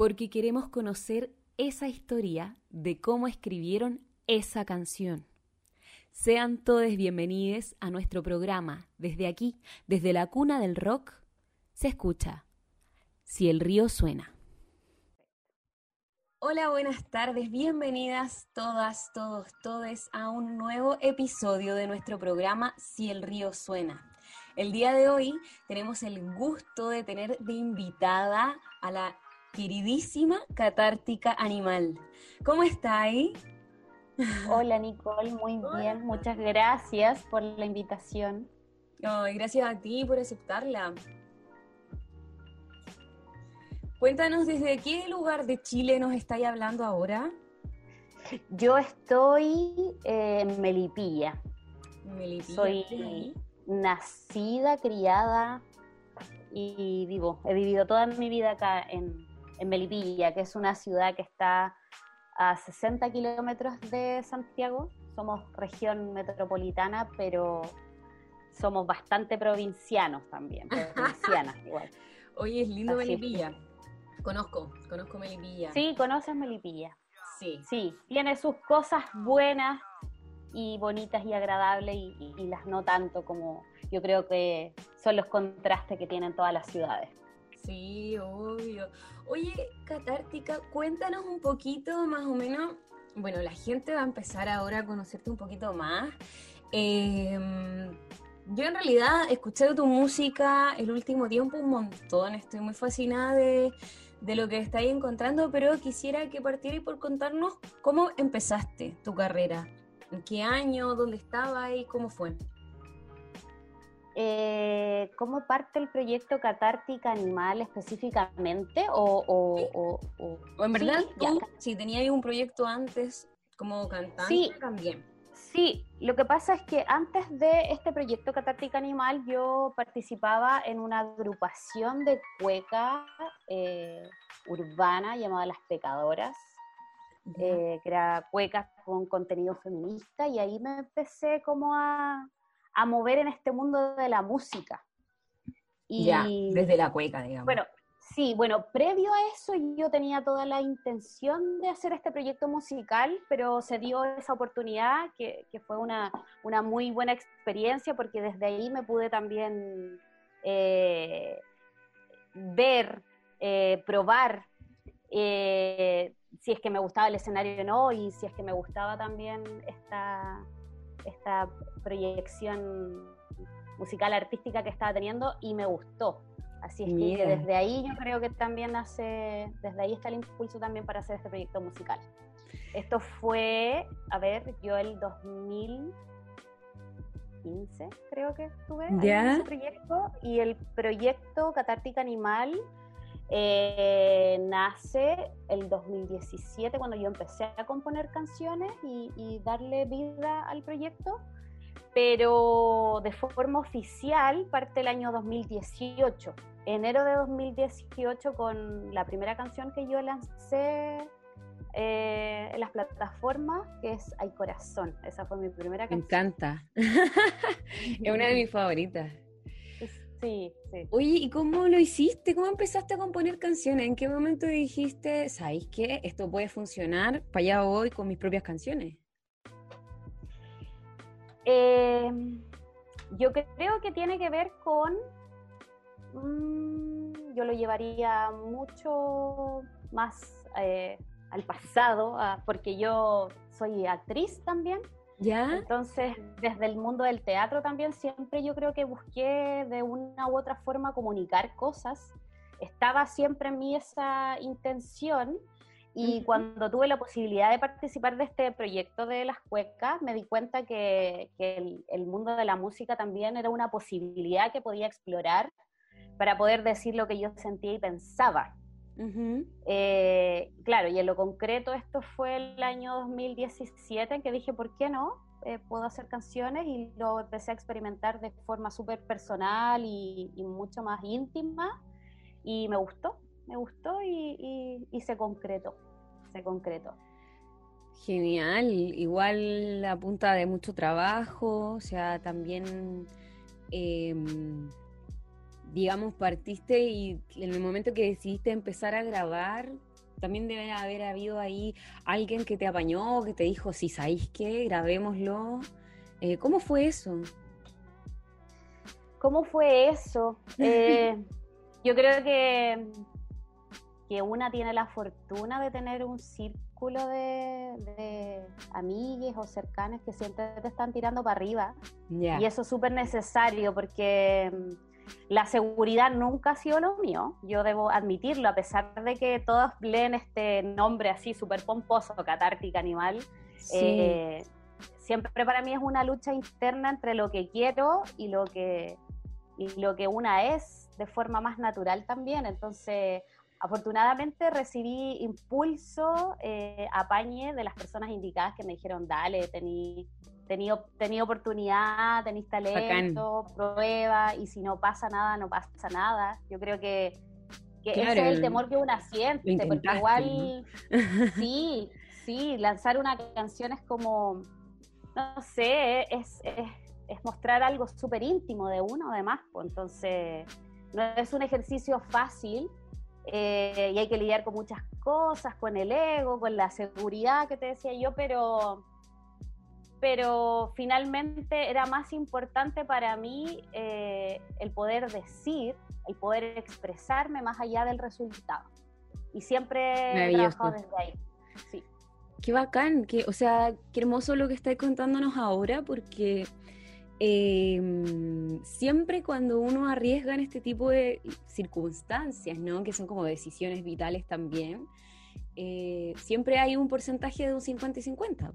porque queremos conocer esa historia de cómo escribieron esa canción. Sean todos bienvenidos a nuestro programa. Desde aquí, desde la cuna del rock, se escucha Si el río suena. Hola, buenas tardes, bienvenidas todas, todos, todes a un nuevo episodio de nuestro programa Si el río suena. El día de hoy tenemos el gusto de tener de invitada a la queridísima catártica animal. ¿Cómo está ahí? Hola Nicole, muy bien, muchas gracias por la invitación. gracias a ti por aceptarla. Cuéntanos desde qué lugar de Chile nos estáis hablando ahora. Yo estoy en Melipilla. Melipilla. Soy nacida, criada y vivo. He vivido toda mi vida acá en, en Melipilla, que es una ciudad que está a 60 kilómetros de Santiago. Somos región metropolitana, pero somos bastante provincianos también, provincianas igual. Oye, es lindo Melipilla. Conozco, conozco Melipilla. Sí, conoces Melipilla. Sí. Sí, tiene sus cosas buenas y bonitas y agradables y, y las no tanto como yo creo que son los contrastes que tienen todas las ciudades. Sí, obvio. Oye, Catártica, cuéntanos un poquito más o menos. Bueno, la gente va a empezar ahora a conocerte un poquito más. Em, yo en realidad escuché tu música el último tiempo un montón. Estoy muy fascinada de, de lo que estáis encontrando, pero quisiera que partierais por contarnos cómo empezaste tu carrera. ¿En qué año? ¿Dónde estabas y cómo fue? Eh, cómo parte el proyecto Catártica Animal específicamente o, en verdad si tenías un proyecto antes como cantante sí, también. Sí, lo que pasa es que antes de este proyecto Catártica Animal yo participaba en una agrupación de cueca eh, urbana llamada Las Pecadoras, eh, que era cueca con contenido feminista y ahí me empecé como a a mover en este mundo de la música. Y, ya, desde la cueca, digamos. Bueno, sí, bueno, previo a eso yo tenía toda la intención de hacer este proyecto musical, pero se dio esa oportunidad que, fue una, muy buena experiencia porque desde ahí me pude también eh, ver, eh, probar eh, si es que me gustaba el escenario o no y si es que me gustaba también esta esta proyección musical artística que estaba teniendo y me gustó. Así es que desde ahí yo creo que también hace, desde ahí está el impulso también para hacer este proyecto musical. Esto fue, a ver, yo el 2015 creo que estuve en ese proyecto y el proyecto Catártica Animal eh, nace el 2017 cuando yo empecé a componer canciones y, darle vida al proyecto, pero de forma oficial parte el año 2018, enero de 2018 con la primera canción que yo lancé eh, en las plataformas, que es Hay Corazón. Esa fue mi primera canción. Me encanta. es una de mis favoritas. Sí, sí. Oye, ¿y cómo lo hiciste? ¿Cómo empezaste a componer canciones? ¿En qué momento dijiste, sabéis qué? Esto puede funcionar, para allá voy con mis propias canciones. Em, yo creo que tiene que ver con. Mm, yo lo llevaría mucho más eh, al pasado, ah, porque yo soy actriz también. Entonces, desde el mundo del teatro también siempre yo creo que busqué de una u otra forma comunicar cosas. Estaba siempre en mí esa intención y cuando tuve la posibilidad de participar de este proyecto de las cuecas, me di cuenta que, el, mundo de la música también era una posibilidad que podía explorar para poder decir lo que yo sentía y pensaba. Eh, claro, y en lo concreto esto fue el año 2017 en que dije, ¿por qué no? Eh, puedo hacer canciones y lo empecé a experimentar de forma súper personal y, mucho más íntima y me gustó, me gustó y, se concretó, se concretó. Genial, igual la punta de mucho trabajo, o sea, también... Em, digamos, partiste y en el momento que decidiste empezar a grabar, también debe haber habido ahí alguien que te apañó, que te dijo, si sabéis qué, grabémoslo. Eh, ¿Cómo fue eso? ¿Cómo fue eso? Eh, yo creo que, que una tiene la fortuna de tener un círculo de, de amigues o cercanas que siempre te están tirando para arriba. Y eso es súper necesario porque la seguridad nunca ha sido lo mío, yo debo admitirlo, a pesar de que todos leen este nombre así súper pomposo, catártica animal. Eh, siempre para mí es una lucha interna entre lo que quiero y lo que, lo que una es de forma más natural también. Entonces, afortunadamente recibí impulso, eh, apañe de las personas indicadas que me dijeron, dale, tení tenido, tenido oportunidad, tenéis talento, prueba, y si no pasa nada, no pasa nada. Yo creo que, ese es el temor que uno siente, porque igual, sí, sí, lanzar una canción es como, no sé, es, es, mostrar algo súper íntimo de uno además, pues entonces no es un ejercicio fácil. Eh, y hay que lidiar con muchas cosas, con el ego, con la seguridad que te decía yo, pero, pero finalmente era más importante para mí eh, el poder decir, el poder expresarme más allá del resultado. Y siempre he trabajado desde ahí. Sí. Qué bacán, que, o sea, qué hermoso lo que estáis contándonos ahora, porque em, siempre cuando uno arriesga en este tipo de circunstancias, ¿no? Que son como decisiones vitales también, eh, siempre hay un porcentaje de un 50 y 50.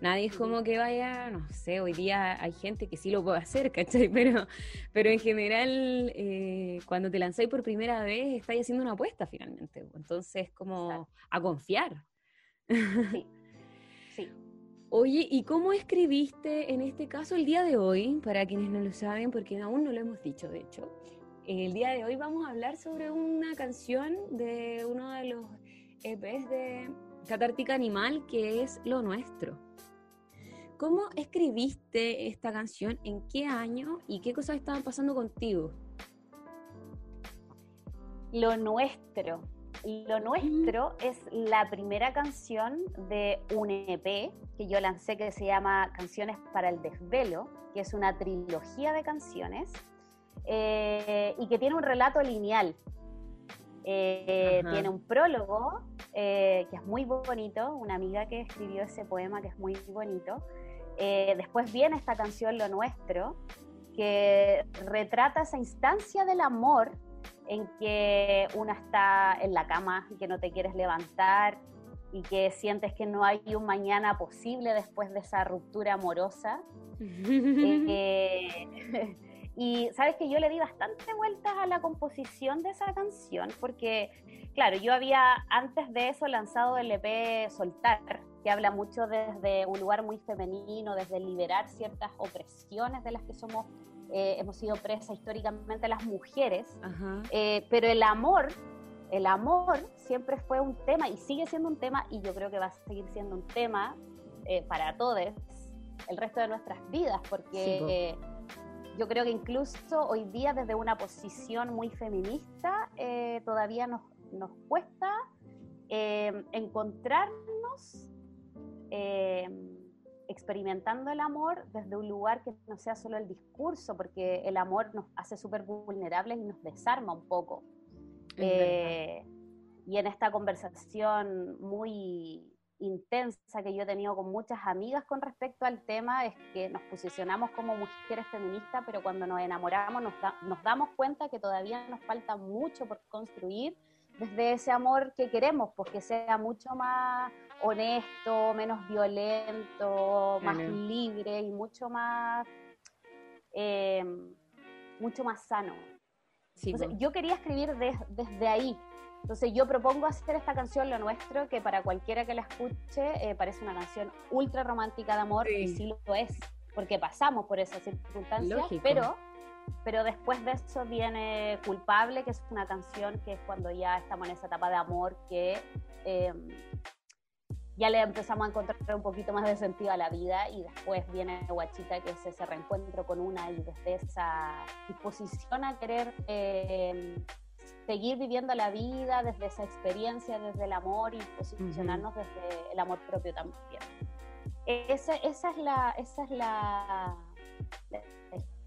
Nadie es como que vaya, no sé, hoy día hay gente que sí lo puede hacer, ¿cachai? Pero, pero en general, eh, cuando te lanzáis por primera vez, estáis haciendo una apuesta finalmente. Entonces, como a confiar. Sí. sí. Oye, ¿y cómo escribiste en este caso el día de hoy? Para quienes no lo saben, porque aún no lo hemos dicho, de hecho. El día de hoy vamos a hablar sobre una canción de uno de los EPs de Catártica Animal, que es Lo Nuestro. ¿Cómo escribiste esta canción? ¿En qué año? ¿Y qué cosas estaban pasando contigo? Lo nuestro. Lo nuestro es la primera canción de un EP que yo lancé que se llama Canciones para el Desvelo, que es una trilogía de canciones eh, y que tiene un relato lineal. Eh, tiene un prólogo eh, que es muy bonito, una amiga que escribió ese poema que es muy bonito. Eh, después viene esta canción Lo Nuestro, que retrata esa instancia del amor en que una está en la cama y que no te quieres levantar y que sientes que no hay un mañana posible después de esa ruptura amorosa. Eh, y sabes que yo le di bastante vueltas a la composición de esa canción porque, claro, yo había antes de eso lanzado el EP Soltar, que habla mucho desde un lugar muy femenino, desde liberar ciertas opresiones de las que somos, eh, hemos sido presas históricamente las mujeres, eh, pero el amor, el amor siempre fue un tema y sigue siendo un tema y yo creo que va a seguir siendo un tema eh, para todos el resto de nuestras vidas, porque yo creo que incluso hoy día desde una posición muy feminista todavía nos, nos cuesta encontrarnos eh, experimentando el amor desde un lugar que no sea solo el discurso, porque el amor nos hace súper vulnerables y nos desarma un poco. Eh, y en esta conversación muy intensa que yo he tenido con muchas amigas con respecto al tema es que nos posicionamos como mujeres feministas, pero cuando nos enamoramos nos, nos damos cuenta que todavía nos falta mucho por construir desde ese amor que queremos, pues que sea mucho más honesto, menos violento, más libre y mucho más, eh, mucho más sano. yo quería escribir desde ahí. Entonces yo propongo hacer esta canción, Lo Nuestro, que para cualquiera que la escuche eh, parece una canción ultra romántica de amor, y sí lo es, porque pasamos por esas circunstancias, pero pero después de eso viene Culpable, que es una canción que es cuando ya estamos en esa etapa de amor que eh, ya le empezamos a encontrar un poquito más de sentido a la vida y después viene Guachita, que es ese reencuentro con una y desde esa disposición a querer eh, seguir viviendo la vida desde esa experiencia, desde el amor y posicionarnos desde el amor propio también. Esa, esa es la, esa es la,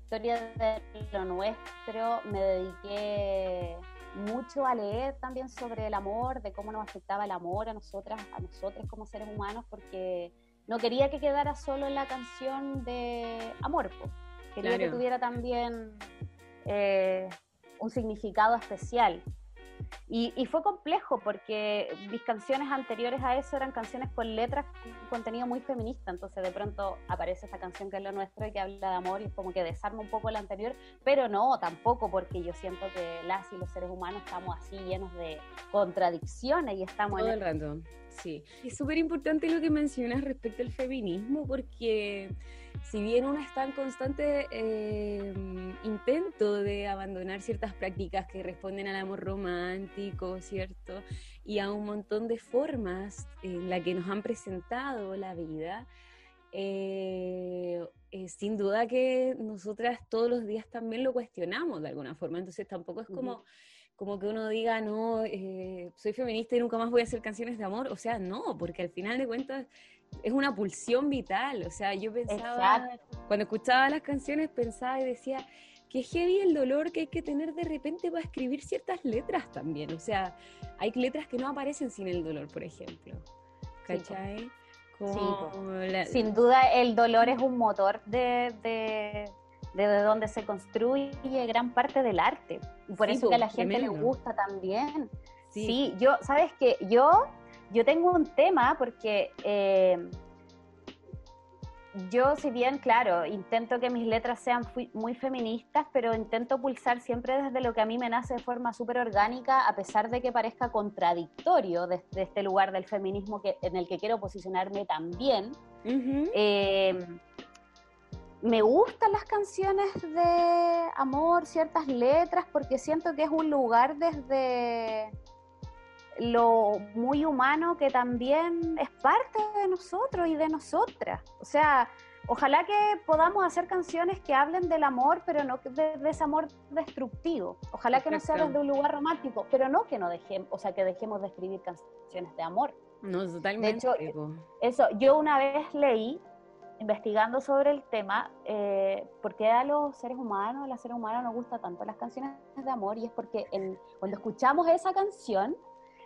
historia de lo nuestro. Me dediqué mucho a leer también sobre el amor, de cómo nos afectaba el amor a nosotras, a nosotros como seres humanos, porque no quería que quedara solo en la canción de amor, quería que tuviera también eh, un significado especial. Y, fue complejo porque mis canciones anteriores a eso eran canciones con letras con contenido muy feminista, entonces de pronto aparece esta canción que es lo nuestro y que habla de amor y es como que desarma un poco la anterior, pero no, tampoco porque yo siento que las y los seres humanos estamos así llenos de contradicciones y estamos Todo en... el sí. Es súper importante lo que mencionas respecto al feminismo porque si bien uno está en constante eh, intento de abandonar ciertas prácticas que responden al amor romántico, ¿cierto? Y a un montón de formas en la que nos han presentado la vida, eh, eh, sin duda que nosotras todos los días también lo cuestionamos de alguna forma, entonces tampoco es como... como que uno diga, no, soy feminista y nunca más voy a hacer canciones de amor. O sea, no, porque al final de cuentas es una pulsión vital. O sea, yo pensaba, cuando escuchaba las canciones, pensaba y decía, que heavy el dolor que hay que tener de repente para escribir ciertas letras también. O sea, hay letras que no aparecen sin el dolor, por ejemplo. ¿Cachai? Sin duda el dolor es un motor de, de, de, donde se construye gran parte del arte. Y por eso que a la gente le gusta también. Sí. yo, ¿sabes qué? Yo yo tengo un tema porque eh, yo, si bien, claro, intento que mis letras sean muy feministas, pero intento pulsar siempre desde lo que a mí me nace de forma súper orgánica, a pesar de que parezca contradictorio desde este lugar del feminismo que, en el que quiero posicionarme también. Eh, me gustan las canciones de amor, ciertas letras, porque siento que es un lugar desde lo muy humano que también es parte de nosotros y de nosotras. O sea, ojalá que podamos hacer canciones que hablen del amor, pero no de, ese amor destructivo. Ojalá que no sea desde un lugar romántico, pero no que no dejemos, o sea, que dejemos de escribir canciones de amor. No, totalmente. De hecho, eso, yo una vez leí, investigando sobre el tema, eh, por qué a los seres humanos, a las seres humanas nos gusta tanto las canciones de amor, y es porque cuando escuchamos esa canción,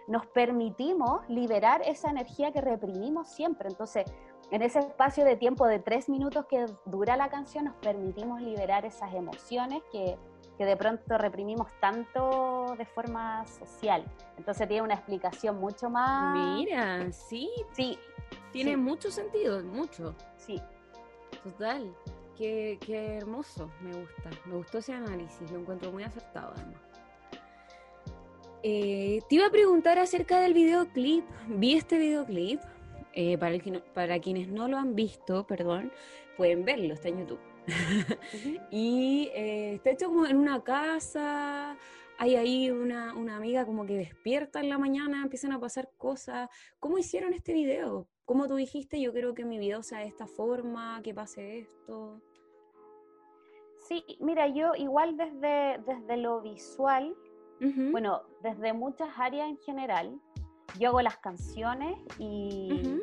nos permitimos liberar esa energía que reprimimos siempre. Entonces, en ese espacio de tiempo de tres minutos que dura la canción, nos permitimos liberar esas emociones que, de pronto reprimimos tanto de forma social. Entonces tiene una explicación mucho más... Mira, sí. Sí. Tiene mucho sentido, mucho. Sí. Total. Qué, qué hermoso, me gusta. Me gustó ese análisis, lo encuentro muy acertado además. Eh, te iba a preguntar acerca del videoclip. Vi este videoclip. Eh, para, para quienes no lo han visto, perdón, pueden verlo, está en YouTube. y eh, está hecho como en una casa, hay ahí una, una, amiga como que despierta en la mañana, empiezan a pasar cosas. ¿Cómo hicieron este video? ¿Cómo tú dijiste, yo creo que mi video sea de esta forma, que pase esto? Sí, mira, yo igual desde, desde lo visual, bueno, desde muchas áreas en general, yo hago las canciones y,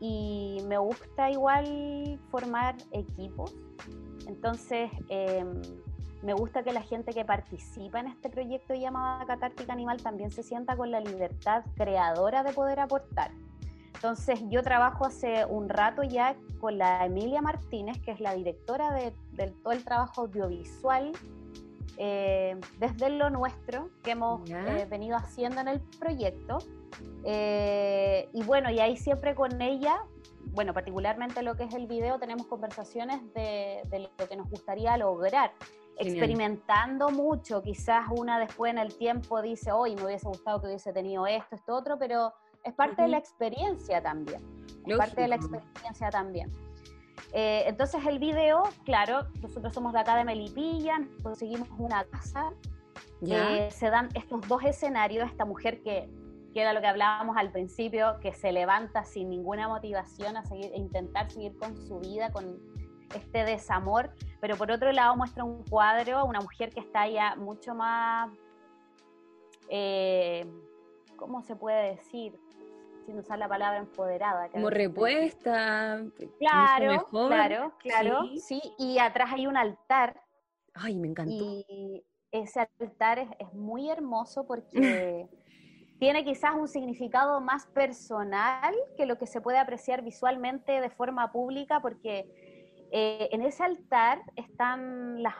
y me gusta igual formar equipos. Entonces, em, me gusta que la gente que participa en este proyecto llamado Catártica Animal también se sienta con la libertad creadora de poder aportar. Entonces, yo trabajo hace un rato ya con la Emilia Martínez, que es la directora de, de todo el trabajo audiovisual eh, desde lo nuestro que hemos eh, venido haciendo en el proyecto. Eh, y bueno, y ahí siempre con ella, bueno, particularmente lo que es el video, tenemos conversaciones de, lo que nos gustaría lograr. Experimentando mucho, quizás una después en el tiempo dice, hoy me hubiese gustado que hubiese tenido esto, esto, otro, pero es parte de la experiencia también. Es parte de la experiencia también. Eh, entonces el video, claro, nosotros somos de acá de Melipilla, conseguimos una casa, eh, se dan estos dos escenarios, esta mujer que, que, era lo que hablábamos al principio, que se levanta sin ninguna motivación a seguir, a intentar seguir con su vida, con este desamor, pero por otro lado muestra un cuadro, una mujer que está ya mucho más eh, ¿cómo se puede decir? Sin usar la palabra empoderada. Como repuesta. Claro, claro, claro. Sí. y atrás hay un altar. Ay, me encantó. Y ese altar es, muy hermoso porque tiene quizás un significado más personal que lo que se puede apreciar visualmente de forma pública, porque eh, en ese altar están las,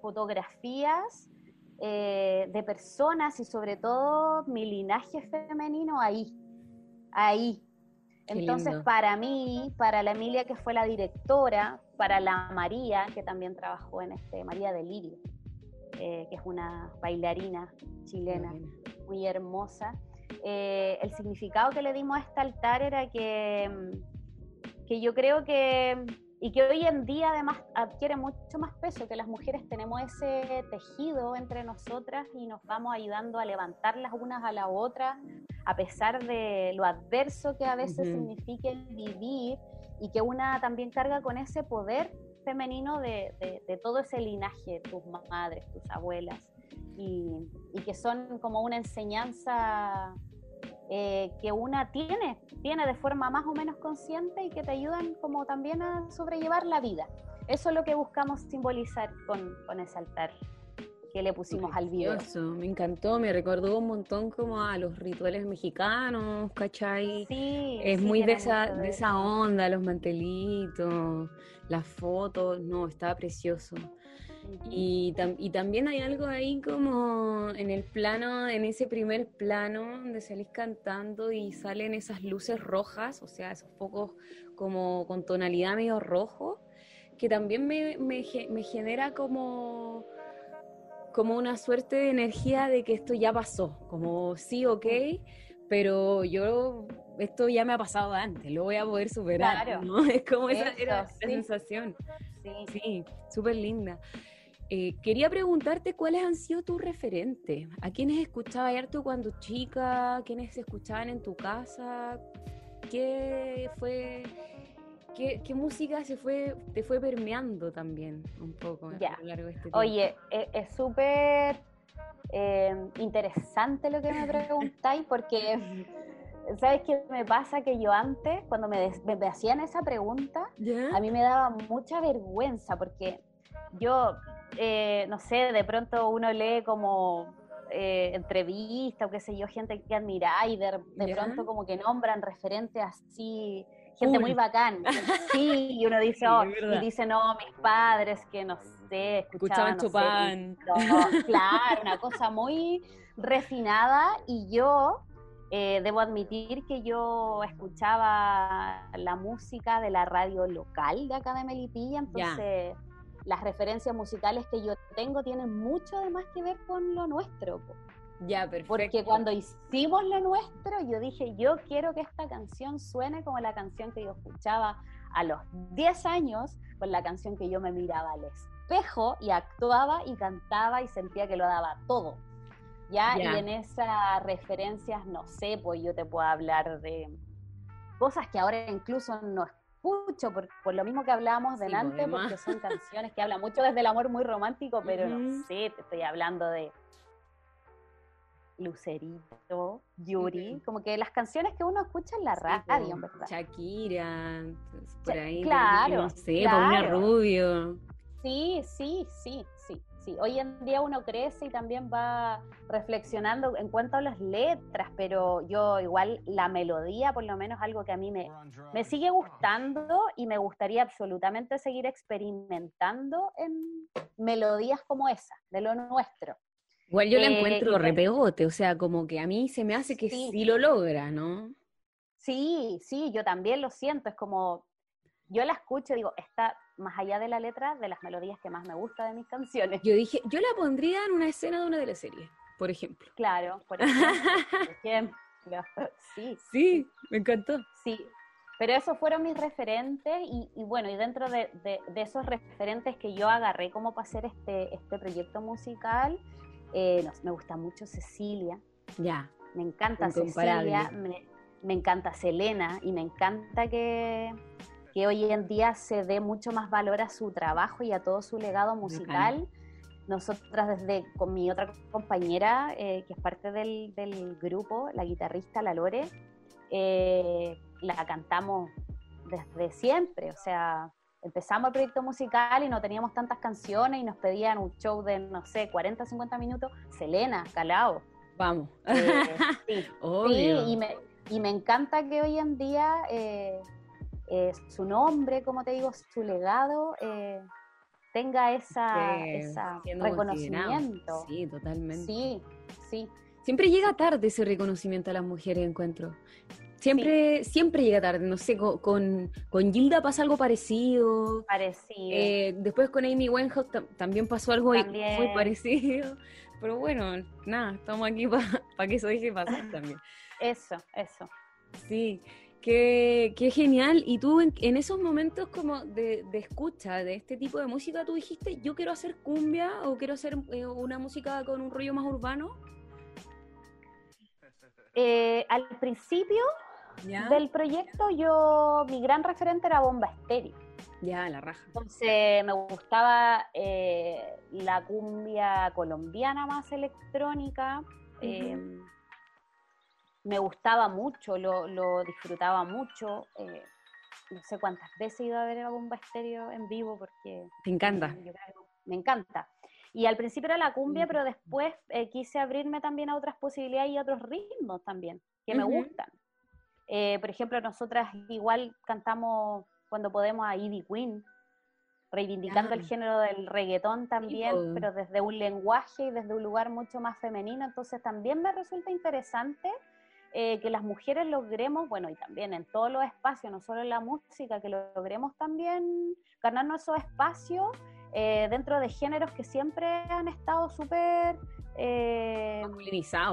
fotografías eh, de personas y sobre todo mi linaje femenino ahí, ahí. Entonces, para mí, para la Emilia, que fue la directora, para la María, que también trabajó en este, María Delirio, eh, que es una bailarina chilena muy hermosa, el significado que le dimos a este altar era que, que yo creo que y que hoy en día además adquiere mucho más peso, que las mujeres tenemos ese tejido entre nosotras y nos vamos ayudando a levantar las unas a la otra, a pesar de lo adverso que a veces significa vivir y que una también carga con ese poder femenino de, de, todo ese linaje, tus madres, tus abuelas, y, y que son como una enseñanza eh, que una tiene, tiene de forma más o menos consciente y que te ayudan como también a sobrellevar la vida. Eso es lo que buscamos simbolizar con, con ese altar que le pusimos al video. Me encantó, me recordó un montón como a los rituales mexicanos, ¿cachai? Sí. Es muy de esa, de esa onda, los mantelitos, las fotos, no, estaba precioso. Y, también hay algo ahí como en el plano, en ese primer plano donde salís cantando y salen esas luces rojas, o sea, esos focos como con tonalidad medio rojo, que también me, me, genera como, como una suerte de energía de que esto ya pasó, como sí, ok, pero yo esto ya me ha pasado antes, lo voy a poder superar, ¿no? Es como esa era la sensación. Sí, sí súper linda. Eh, quería preguntarte cuáles han sido tus referentes. ¿A quiénes escuchabas harto cuando chica? ¿Quiénes escuchaban en tu casa? ¿Qué fue ¿Qué, música se fue, te fue permeando también un poco a lo largo de este tiempo? Oye, e, es súper eh, interesante lo que me preguntáis porque, ¿sabes qué me pasa? Que yo antes, cuando me, me, hacían esa pregunta, a mí me daba mucha vergüenza porque yo eh, no sé, de pronto uno lee como eh, entrevistas o qué sé yo, gente que admira y de, pronto como que nombran referentes así, gente muy bacán. Sí, y uno dice, oh, y dice, no, mis padres que no sé, escuchaban, escuchaban claro, una cosa muy refinada. Y yo eh, debo admitir que yo escuchaba la música de la radio local de acá de Melipilla, entonces las referencias musicales que yo tengo tienen mucho además que ver con lo nuestro. Ya, perfecto. Porque cuando hicimos lo nuestro, yo dije, yo quiero que esta canción suene como la canción que yo escuchaba a los 10 años, con la canción que yo me miraba al espejo y actuaba y cantaba y sentía que lo daba todo. ¿ya? Y en esas referencias, no sé, pues yo te puedo hablar de cosas que ahora incluso no escucho, por, por lo mismo que hablábamos delante, porque son canciones que hablan mucho desde el amor muy romántico, pero no sé, te estoy hablando de Lucerito, Yuri, como que las canciones que uno escucha en la radio, ¿verdad? Shakira, por ahí, claro, no sé, claro. Rubio. Sí, sí, sí, sí hoy en día uno crece y también va reflexionando en cuanto a las letras, pero yo igual la melodía, por lo menos algo que a mí me, me sigue gustando y me gustaría absolutamente seguir experimentando en melodías como esa, de lo nuestro. Igual yo la eh, encuentro repegote, o sea, como que a mí se me hace que sí, sí lo logra, ¿no? Sí, sí, yo también lo siento, es como, yo la escucho y digo, está más allá de la letra, de las melodías que más me gusta de mis canciones. Yo dije, yo la pondría en una escena de una de las series, por ejemplo. Claro, por ejemplo. Sí. Sí, me encantó. Sí, pero esos fueron mis referentes y, bueno, y dentro de, esos referentes que yo agarré como para hacer este, este proyecto musical, eh, me gusta mucho Cecilia. Ya. Me encanta Cecilia, me, me encanta Selena y me encanta que, que hoy en día se dé mucho más valor a su trabajo y a todo su legado musical. nosotras desde con mi otra compañera, eh, que es parte del, grupo, la guitarrista, la Lore, eh, la cantamos desde siempre, o sea, empezamos el proyecto musical y no teníamos tantas canciones y nos pedían un show de, no sé, 40, 50 minutos, Selena, Calao. Vamos. Eh, sí, y, me, y, me, encanta que hoy en día eh, eh, su nombre, como te digo, su legado, tenga esa, esa reconocimiento. Sí, totalmente. Sí, sí. Siempre llega tarde ese reconocimiento a las mujeres, encuentro. Siempre, siempre llega tarde, no sé, con, con, Gilda pasa algo parecido. Parecido. Eh, después con Amy Winehouse también pasó algo muy parecido. Pero bueno, nada, estamos aquí para que eso deje pasar también. Eso, eso. Sí, qué, qué genial. Y tú en, esos momentos como de, de, escucha de este tipo de música, tú dijiste, yo quiero hacer cumbia o quiero hacer eh, una música con un rollo más urbano. Eh, al principio del proyecto, yo, mi gran referente era Bomba Estéreo. Ya, la raja. Entonces me gustaba eh, la cumbia colombiana más electrónica. Em, me gustaba mucho, lo, disfrutaba mucho. Eh, no sé cuántas veces he ido a ver a Bomba Estéreo en vivo porque... Te encanta. me encanta. Y al principio era la cumbia, pero después eh, quise abrirme también a otras posibilidades y a otros ritmos también, que me gustan. Eh, por ejemplo, nosotras igual cantamos cuando podemos a Ivy Queen, reivindicando el ah. género del reggaetón también, pero desde un lenguaje y desde un lugar mucho más femenino. Entonces también me resulta interesante eh, que las mujeres logremos, bueno, y también en todos los espacios, no solo en la música, que logremos también ganarnos esos espacios eh, dentro de géneros que siempre han estado súper eh,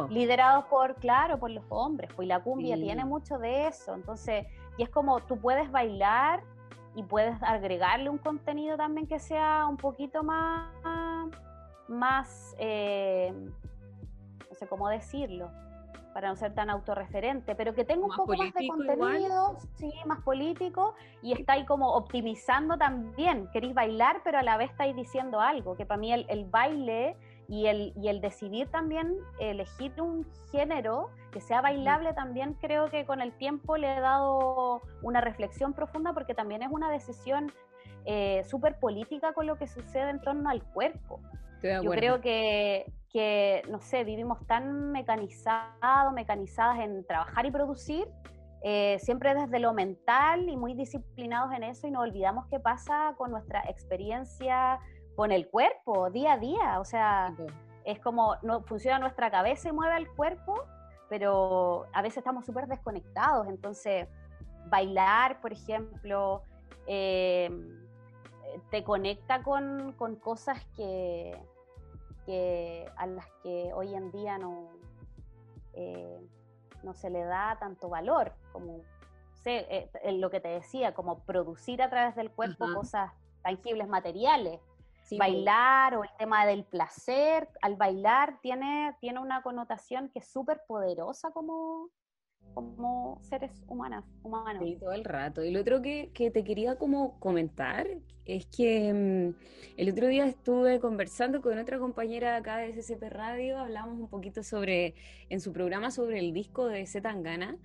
liderados por, claro, por los hombres, pues la cumbia tiene mucho de eso, entonces, y es como tú puedes bailar y puedes agregarle un contenido también que sea un poquito más, más, eh, no sé cómo decirlo, para no ser tan autorreferente, pero que tenga un poco más de contenido, sí, más político, y estáis como optimizando también. Queréis bailar, pero a la vez estáis diciendo algo, que para mí el, baile y el, y el decidir también elegir un género que sea bailable también creo que con el tiempo le he dado una reflexión profunda porque también es una decisión eh, súper política con lo que sucede en torno al cuerpo. Yo creo que, que, no sé, vivimos tan mecanizados, mecanizadas en trabajar y producir, eh, siempre desde lo mental y muy disciplinados en eso y nos olvidamos qué pasa con nuestra experiencia con el cuerpo día a día. O sea, es como no funciona nuestra cabeza y mueve el cuerpo, pero a veces estamos súper desconectados. Entonces, bailar, por ejemplo, eh, te conecta con, con cosas que, que, a las que hoy en día no, eh, no se le da tanto valor, como sé, eh, lo que te decía, como producir a través del cuerpo cosas tangibles, materiales. bailar o el tema del placer, al bailar tiene, tiene una connotación que es súper poderosa como, como seres humanas, humanos. Sí, todo el rato. Y lo otro que, que te quería como comentar es que mm, el otro día estuve conversando con otra compañera acá de SCP Radio, hablamos un poquito sobre, en su programa sobre el disco de Zetangana,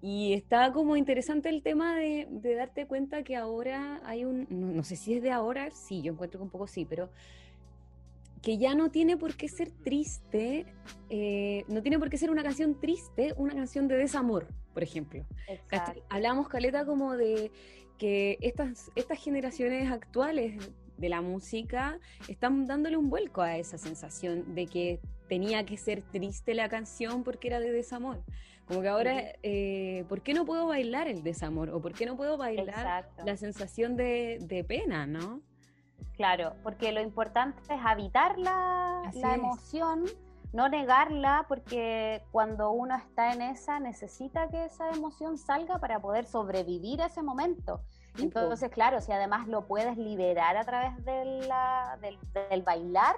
y está como interesante el tema de, de, darte cuenta que ahora hay un, no, no sé si es de ahora, sí, yo encuentro que un poco sí, pero que ya no tiene por qué ser triste, eh, no tiene por qué ser una canción triste, una canción de desamor, por ejemplo. Hablamos, Caleta, como de que estas, estas generaciones actuales de la música están dándole un vuelco a esa sensación de que tenía que ser triste la canción porque era de desamor. Como que ahora, eh, ¿por qué no puedo bailar el desamor? ¿O por qué no puedo bailar la sensación de, de pena, no? Claro, porque lo importante es habitar la, emoción, no negarla, porque cuando uno está en esa, necesita que esa emoción salga para poder sobrevivir a ese momento. Entonces, claro, si además lo puedes liberar a través de la, del, bailar,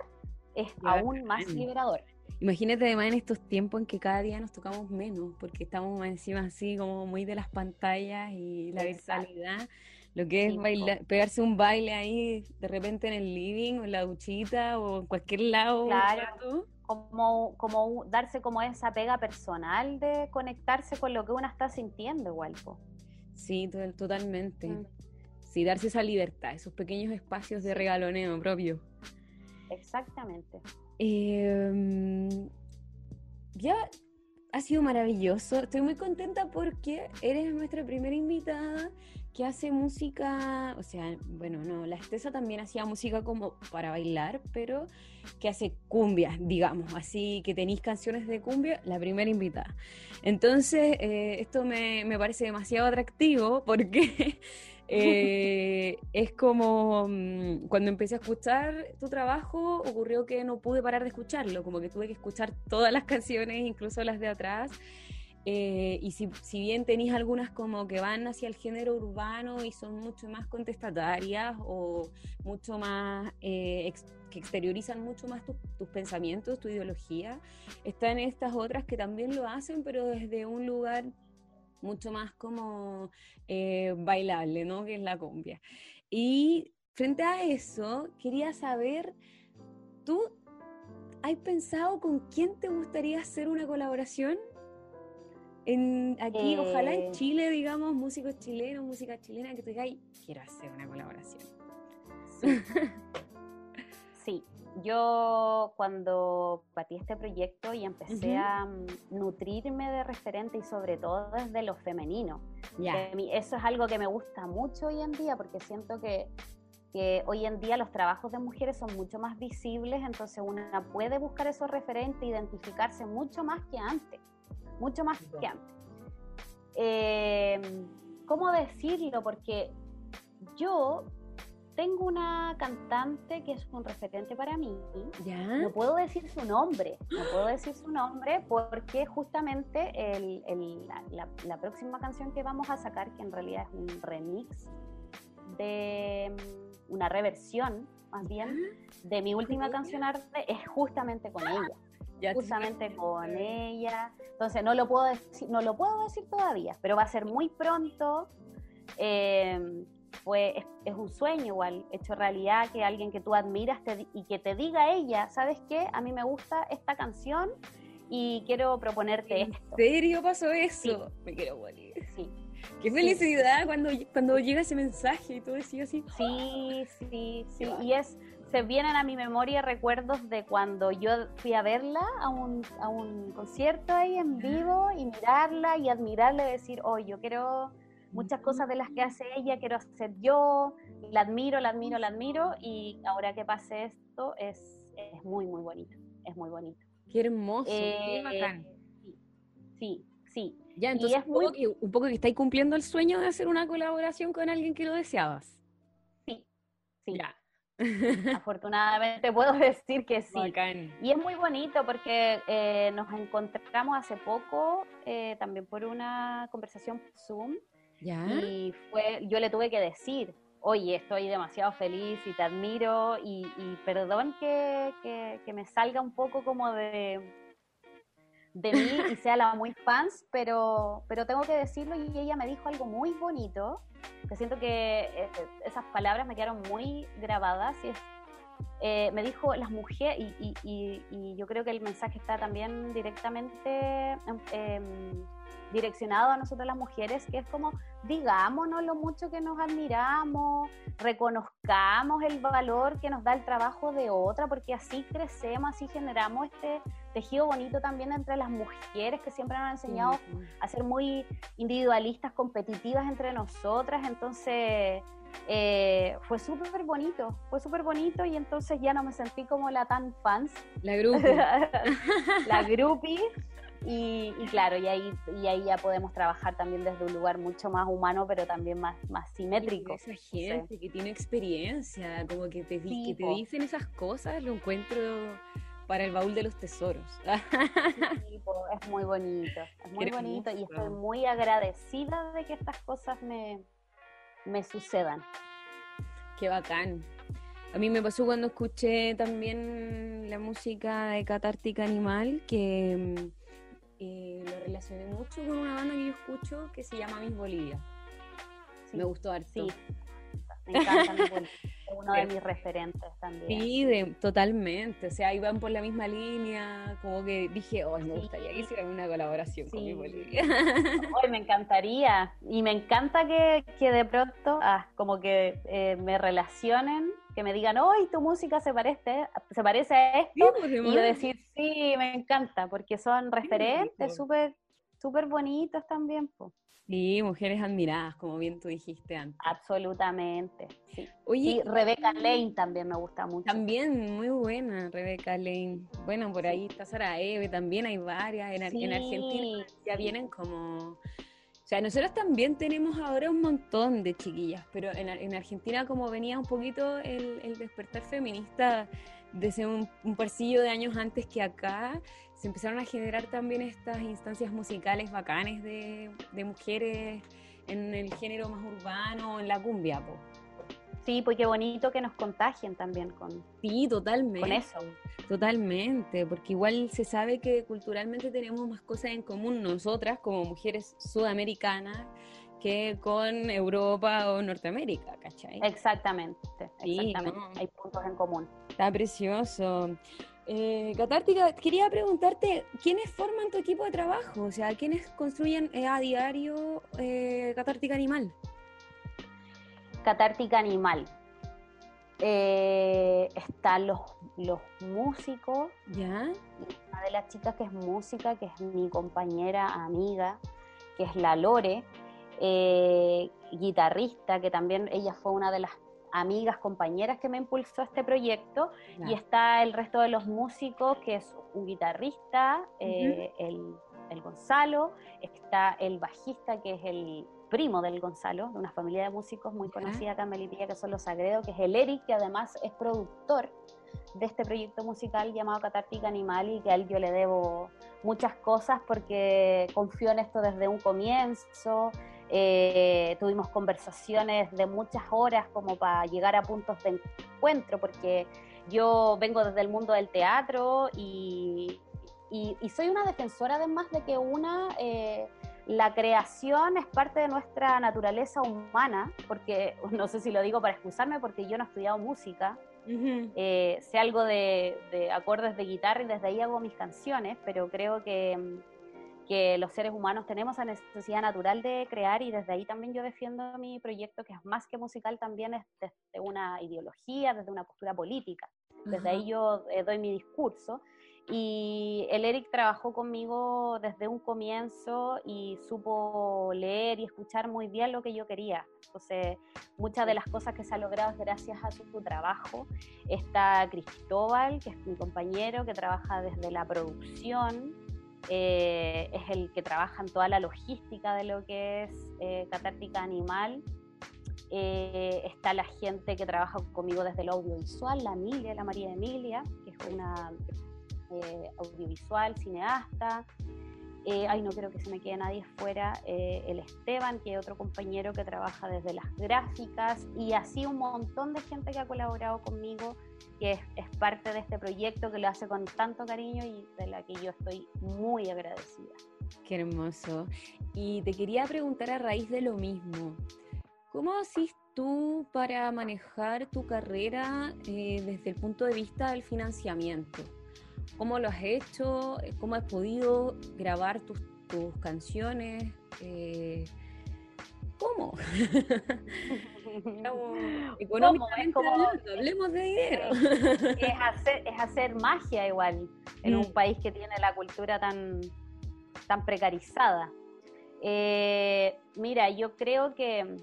es aún más liberador. Imagínate además en estos tiempos en que cada día nos tocamos menos, porque estamos encima así como muy de las pantallas y la virtualidad Lo que es bailar, pegarse un baile ahí de repente en el living o en la duchita o en cualquier lado. Claro. Como, como darse como esa pega personal de conectarse con lo que uno está sintiendo igual. Sí, totalmente. Mm. Sí, darse esa libertad, esos pequeños espacios de regaloneo propio. Exactamente. Em, ya ha sido maravilloso. Estoy muy contenta porque eres nuestra primera invitada que hace música, o sea, bueno, no, la Estesa también hacía música como para bailar, pero que hace cumbia, digamos, así que tenéis canciones de cumbia, la primera invitada. Entonces, eh, esto me, me, parece demasiado atractivo porque eh, es como mm, cuando empecé a escuchar tu trabajo, ocurrió que no pude parar de escucharlo, como que tuve que escuchar todas las canciones, incluso las de atrás. Eh, y si, si bien tenéis algunas como que van hacia el género urbano y son mucho más contestatarias o mucho más eh, que exteriorizan mucho más tus pensamientos, tu ideología, están estas otras que también lo hacen, pero desde un lugar mucho más como eh, bailable, ¿no? Que es la cumbia. Y frente a eso, quería saber, ¿tú has pensado con quién te gustaría hacer una colaboración? En, aquí, ojalá en eh. Chile, digamos, músicos chilenos, música chilena, que te diga, quiero hacer una colaboración. Sí. Yo cuando partí este proyecto y empecé a mm, nutrirme de referente y sobre todo desde lo femenino. eso es algo que me gusta mucho hoy en día porque siento que, que hoy en día los trabajos de mujeres son mucho más visibles, entonces una puede buscar esos referentes, identificarse mucho más que antes mucho más que antes. Eh, ¿Cómo decirlo? Porque yo tengo una cantante que es un referente para mí. ¿Ya? No puedo decir su nombre, no puedo decir su nombre porque justamente la, próxima canción que vamos a sacar, que en realidad es un remix de mm, una reversión, más bien, de mi última canción arte, es justamente con ella justamente con ella. Entonces no lo puedo decir, no lo puedo decir todavía, pero va a ser muy pronto. Eh, fue, es, un sueño igual, hecho realidad, que alguien que tú admiras y que te diga ella, ¿sabes qué? A mí me gusta esta canción y quiero proponerte ¿En esto. ¿En serio pasó eso? Me quiero morir. Sí. Qué felicidad cuando, cuando llega ese mensaje y todo decís así. Sí, sí, sí. Y es, se vienen a mi memoria recuerdos de cuando yo fui a verla a un, a un concierto ahí en vivo y mirarla y admirarla y decir, oh, yo quiero muchas cosas de las que hace ella, quiero hacer yo, la admiro, la admiro, la admiro y ahora que pase esto es, es muy, muy bonito, es muy bonito. Qué hermoso, qué eh, bacán. Sí, sí. Ya, entonces es un, poco que, un poco que estáis cumpliendo el sueño de hacer una colaboración con alguien que lo deseabas. Sí, sí. Ya. Afortunadamente puedo decir que sí. Y es muy bonito porque eh, nos encontramos hace poco eh, también por una conversación Zoom. Y fue, yo le tuve que decir, oye, estoy demasiado feliz y te admiro y, perdón que, que, me salga un poco como de, de mí y sea la muy fans, pero, pero tengo que decirlo y ella me dijo algo muy bonito que siento que eh, esas palabras me quedaron muy grabadas y eh, me dijo las mujeres, y, yo creo que el mensaje está también directamente em, direccionado a nosotros las mujeres, que es como digámonos lo mucho que nos admiramos, reconozcamos el valor que nos da el trabajo de otra, porque así crecemos, así generamos este tejido bonito también entre las mujeres que siempre nos han enseñado a ser muy individualistas, competitivas entre nosotras, entonces... Eh, fue súper bonito, fue súper bonito y entonces ya no me sentí como la tan fans. La grupi. la grupi, y, claro, y ahí, y ahí ya podemos trabajar también desde un lugar mucho más humano, pero también más, más simétrico. Esa gente que tiene experiencia, como que te, que te dicen esas cosas, lo encuentro para el baúl de los tesoros. es muy bonito, es muy bonito y estoy muy agradecida de que estas cosas me, me sucedan. Qué bacán. A mí me pasó cuando escuché también la música de Catártica Animal, que mm, eh, lo relacioné mucho con una banda que yo escucho que se llama Miss Bolivia. me gustó harto. Sí, me encanta, uno de mis referentes también. Sí, totalmente. O sea, van por la misma línea. Como que dije, oh, me gustaría que hicieran una colaboración con mi Bolivia. Hoy me encantaría. Y me encanta que, que de pronto, ah, como que eh, me relacionen, que me digan, hoy tu música se parece, se parece a esto. Pues, y yo decir, sí, me encanta, porque son referentes súper súper bonitos también. pues. Sí, mujeres admiradas, como bien tú dijiste antes. Absolutamente, sí. Oye, y Rebeca Lane también me gusta mucho. También, muy buena Rebeca Lane. Bueno, por ahí está Sara Eve, también hay varias. En, Argentina ya vienen como... O sea, nosotros también tenemos ahora un montón de chiquillas, pero en, Argentina como venía un poquito el, despertar feminista desde un, un parcillo de años antes que acá, se empezaron a generar también estas instancias musicales bacanes de, mujeres en el género más urbano, en la cumbia. Sí, pues qué bonito que nos contagien también con, sí, totalmente, con eso. Totalmente, porque igual se sabe que culturalmente tenemos más cosas en común nosotras como mujeres sudamericanas que con Europa o Norteamérica, ¿cachai? Exactamente, exactamente. Hay puntos en común. Está precioso. Eh, Catártica, quería preguntarte, ¿quiénes forman tu equipo de trabajo? O sea, ¿quiénes construyen eh, a diario eh, Catártica Animal? Catártica Animal. Eh, están los, los músicos. ¿Ya? Una de las chicas que es música, que es mi compañera, amiga, que es la Lore, guitarrista, que también ella fue una de las amigas, compañeras que me impulsó este proyecto y está el resto de los músicos, que es un guitarrista, eh, el, Gonzalo, está el bajista, que es el primo del Gonzalo, de una familia de músicos muy conocida acá en Melipilla, que son los Sagredo, que es el Eric, que además es productor de este proyecto musical llamado Catártica Animal y que a él yo le debo muchas cosas porque confío en esto desde un comienzo, eh, tuvimos conversaciones de muchas horas como para llegar a puntos de encuentro, porque yo vengo desde el mundo del teatro y, soy una defensora además de que una, eh, la creación es parte de nuestra naturaleza humana, porque no sé si lo digo para excusarme, porque yo no he estudiado música. Eh, sé algo de, de acordes de guitarra y desde ahí hago mis canciones, pero creo que que los seres humanos tenemos la necesidad natural de crear y desde ahí también yo defiendo mi proyecto que es más que musical también es desde una ideología, desde una postura política. Desde ahí yo eh, doy mi discurso y el Eric trabajó conmigo desde un comienzo y supo leer y escuchar muy bien lo que yo quería. Entonces, muchas de las cosas que se han logrado es gracias a su, su, trabajo. Está Cristóbal, que es mi compañero, que trabaja desde la producción, eh, es el que trabaja en toda la logística de lo que es eh, catártica animal. Eh, está la gente que trabaja conmigo desde el audiovisual, la Emilia, la María Emilia, que es una audiovisual, cineasta. ay, no creo que se me quede nadie fuera. el Esteban, que es otro compañero que trabaja desde las gráficas, y así un montón de gente que ha colaborado conmigo que es, parte de este proyecto que lo hace con tanto cariño y de la que yo estoy muy agradecida. Qué hermoso. Y te quería preguntar a raíz de lo mismo, ¿cómo haces tú para manejar tu carrera eh, desde el punto de vista del financiamiento? ¿Cómo lo has hecho? ¿Cómo has podido grabar tus, tus canciones? Eh, ¿Cómo? económicamente hablemos de dinero. Es, hacer, es hacer magia igual en un mm. país que tiene la cultura tan, tan precarizada. Eh, mira, yo creo que,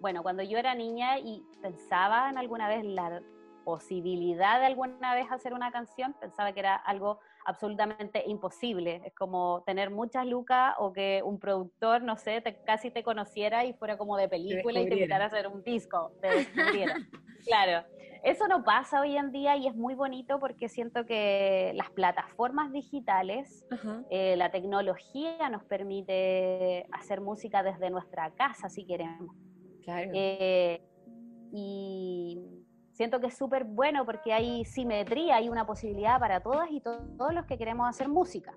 bueno, cuando yo era niña y pensaba en alguna vez la posibilidad de alguna vez hacer una canción, pensaba que era algo absolutamente imposible. Es como tener muchas lucas o que un productor, no sé, casi te conociera y fuera como de película y te invitara a hacer un disco, te claro. Eso no pasa hoy en día y es muy bonito porque siento que las plataformas digitales, eh, la tecnología nos permite hacer música desde nuestra casa si queremos. Claro. Eh, y siento que es súper bueno porque hay simetría, hay una posibilidad para todas y todos los que queremos hacer música.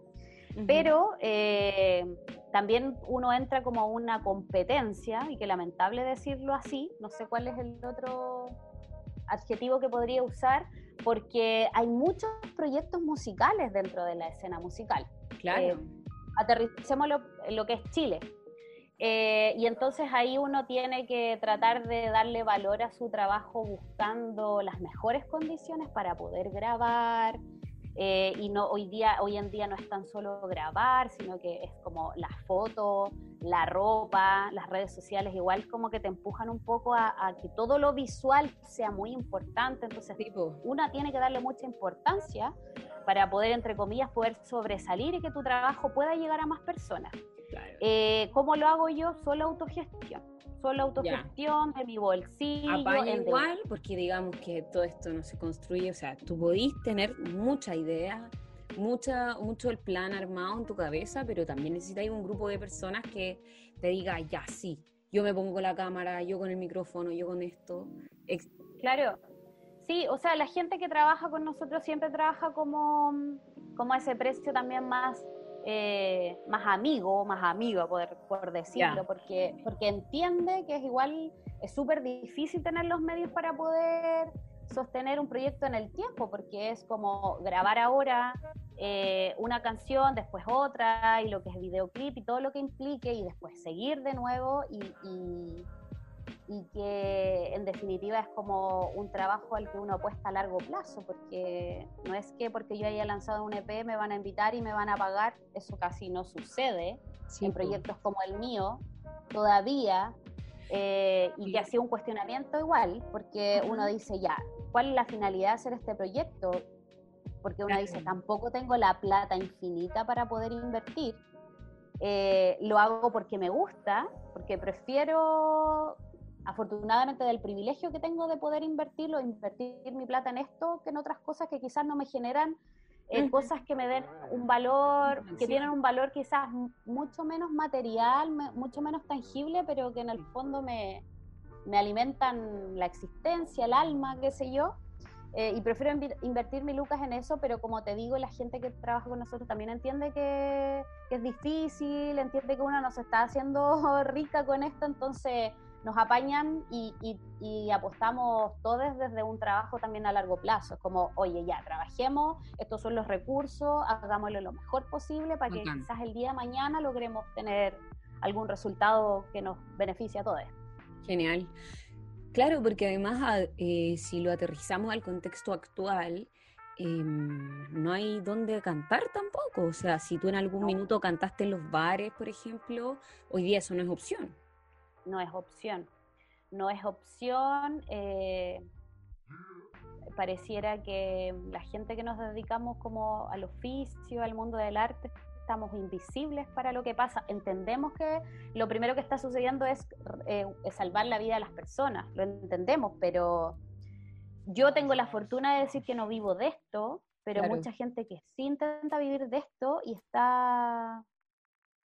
Pero eh, también uno entra como una competencia, y que lamentable decirlo así, no sé cuál es el otro adjetivo que podría usar, porque hay muchos proyectos musicales dentro de la escena musical. Claro. Eh, aterricemos lo, que es Chile. Eh, y entonces ahí uno tiene que tratar de darle valor a su trabajo buscando las mejores condiciones para poder grabar, eh, y no hoy día hoy en día no es tan solo grabar sino que es como las fotos la ropa las redes sociales igual como que te empujan un poco a, que todo lo visual sea muy importante. Entonces una tiene que darle mucha importancia para poder entre comillas poder sobresalir y que tu trabajo pueda llegar a más personas eh, ¿cómo lo hago yo? solo autogestión solo autogestión de mi bolsillo. Apaña igual, porque digamos que todo esto no se construye, o sea, tú podís tener mucha idea, mucha, mucho el plan armado en tu cabeza, pero también necesitas un grupo de personas que te diga, ya, sí, yo me pongo la cámara, yo con el micrófono, yo con esto. Claro, sí, o sea, la gente que trabaja con nosotros siempre trabaja como, como a ese precio también más eh, más amigo, más amigo, por, por decirlo, porque, porque entiende que es igual, es súper difícil tener los medios para poder sostener un proyecto en el tiempo, porque es como grabar ahora eh, una canción, después otra, y lo que es videoclip y todo lo que implique, y después seguir de nuevo y y que en definitiva es como un trabajo al que uno apuesta a largo plazo, porque no es que porque yo haya lanzado un EP me van a invitar y me van a pagar, eso casi no sucede en proyectos como el mío, todavía, eh, y que ha sido un cuestionamiento igual, porque uno dice ya, ¿cuál es la finalidad de hacer este proyecto? Porque uno dice, tampoco tengo la plata infinita para poder invertir. Eh, lo hago porque me gusta, porque prefiero afortunadamente del privilegio que tengo de poder invertirlo, invertir mi plata en esto, que en otras cosas que quizás no me generan eh, cosas que me den un valor, que tienen un valor quizás mucho menos material, mucho menos tangible, pero que en el fondo me, me alimentan la existencia, el alma, qué sé yo. Eh, y prefiero invertir mi lucas en eso, pero como te digo, la gente que trabaja con nosotros también entiende que, que es difícil, entiende que uno nos está haciendo rica con esto, entonces nos apañan y, apostamos todos desde un trabajo también a largo plazo. Es como, oye, ya, trabajemos, estos son los recursos, hagámoslo lo mejor posible para que quizás el día de mañana logremos tener algún resultado que nos beneficie a todos. Genial. Claro, porque además eh, si lo aterrizamos al contexto actual, em, no hay dónde cantar tampoco. O sea, si tú en algún minuto cantaste en los bares, por ejemplo, hoy día eso no es opción no es opción. No es opción. Eh, pareciera que la gente que nos dedicamos como al oficio, al mundo del arte, estamos invisibles para lo que pasa. Entendemos que lo primero que está sucediendo es, eh, salvar la vida de las personas, lo entendemos, pero yo tengo la fortuna de decir que no vivo de esto, pero mucha gente que sí intenta vivir de esto y está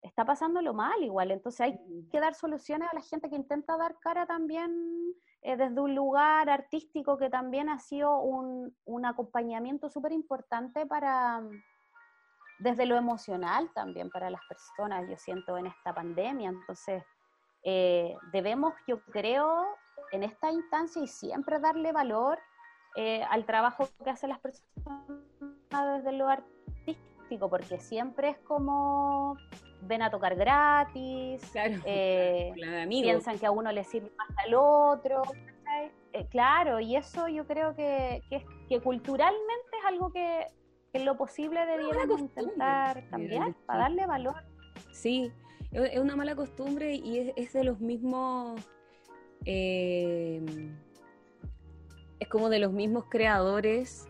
está pasándolo mal igual. Entonces hay que dar soluciones a la gente que intenta dar cara también eh, desde un lugar artístico que también ha sido un, un acompañamiento súper importante para, desde lo emocional también para las personas, yo siento, en esta pandemia. Entonces, eh, debemos, yo creo, en esta instancia y siempre darle valor eh, al trabajo que hacen las personas desde lo artístico, porque siempre es como ven a tocar gratis, eh, piensan que a uno le sirve más al otro. Eh, claro, y eso yo creo que, que, culturalmente es algo que, en lo posible deberíamos intentar cambiar para darle valor. Sí, es una mala costumbre y es, de los mismos... Eh, es como de los mismos creadores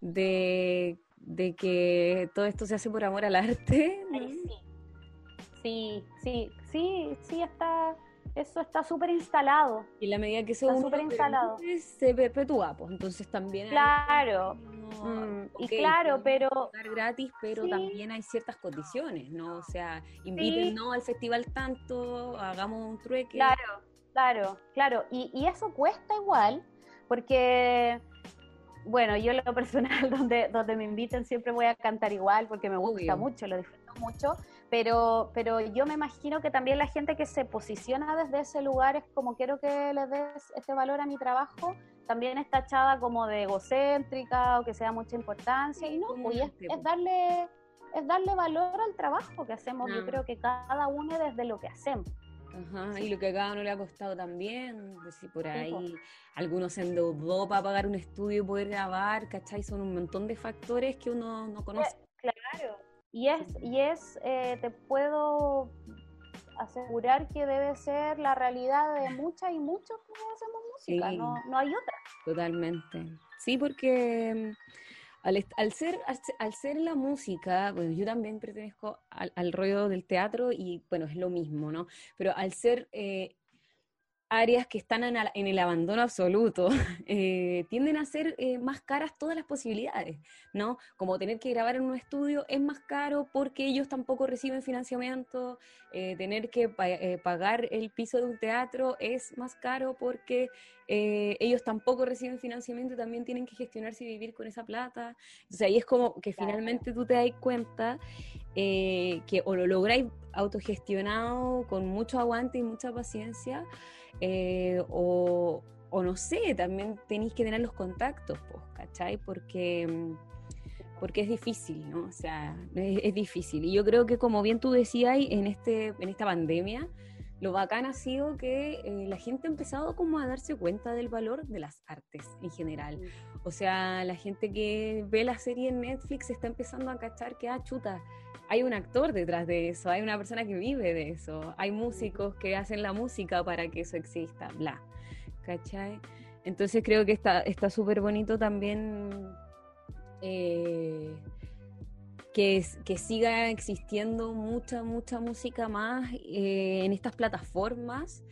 de, que todo esto se hace por amor al arte. Sí, sí, sí, sí, está, eso está súper instalado. Y la medida que se está instalado. se perpetúa, pues entonces también. Claro. Mm, y claro, pero. gratis, pero también hay ciertas condiciones, ¿no? O sea, invítennos al festival tanto, hagamos un trueque. Claro, claro, claro. Y, y eso cuesta igual, porque bueno, yo lo personal, donde, donde me inviten siempre voy a cantar igual porque me gusta mucho, lo disfruto mucho, pero, pero yo me imagino que también la gente que se posiciona desde ese lugar es como quiero que le des este valor a mi trabajo, también está echada como de egocéntrica o que sea mucha importancia, y no, pues, es, darle es darle valor al trabajo que hacemos, yo ah. creo que cada uno desde lo que hacemos. Ajá, y lo que a cada uno le ha costado también, si por ahí algunos se endeudó para pagar un estudio y poder grabar, ¿cachai? Son un montón de factores que uno no conoce. Claro, y es, y es eh, te puedo asegurar que debe ser la realidad de muchas y muchos que hacemos música, no, no hay otra. Totalmente. Sí, porque al, ser, al, ser la música, bueno, yo también pertenezco al, rollo del teatro y bueno, es lo mismo, ¿no? Pero al ser eh, áreas que están en, el abandono absoluto, eh, tienden a ser eh, más caras todas las posibilidades, ¿no? Como tener que grabar en un estudio es más caro porque ellos tampoco reciben financiamiento, eh, tener que pagar el piso de un teatro es más caro porque ellos tampoco reciben financiamiento y también tienen que gestionarse y vivir con esa plata. Entonces ahí es como que finalmente tú te das cuenta que o lo lográis autogestionado con mucho aguante y mucha paciencia, eh, o, no sé, también tenéis que tener los contactos, pues, ¿cachai? Porque, mm, porque es difícil, ¿no? O sea, es, difícil. Y yo creo que como bien tú decías, en, este, en esta pandemia, lo bacán ha sido que eh, la gente ha empezado como a darse cuenta del valor de las artes en general. O sea, la gente que ve la serie en Netflix está empezando a cachar que, ah, chuta, hay un actor detrás de eso, hay una persona que vive de eso, hay músicos que hacen la música para que eso exista, bla. ¿Cachai? Entonces creo que está súper bonito también eh, que, que, siga existiendo mucha, mucha música más eh, en estas plataformas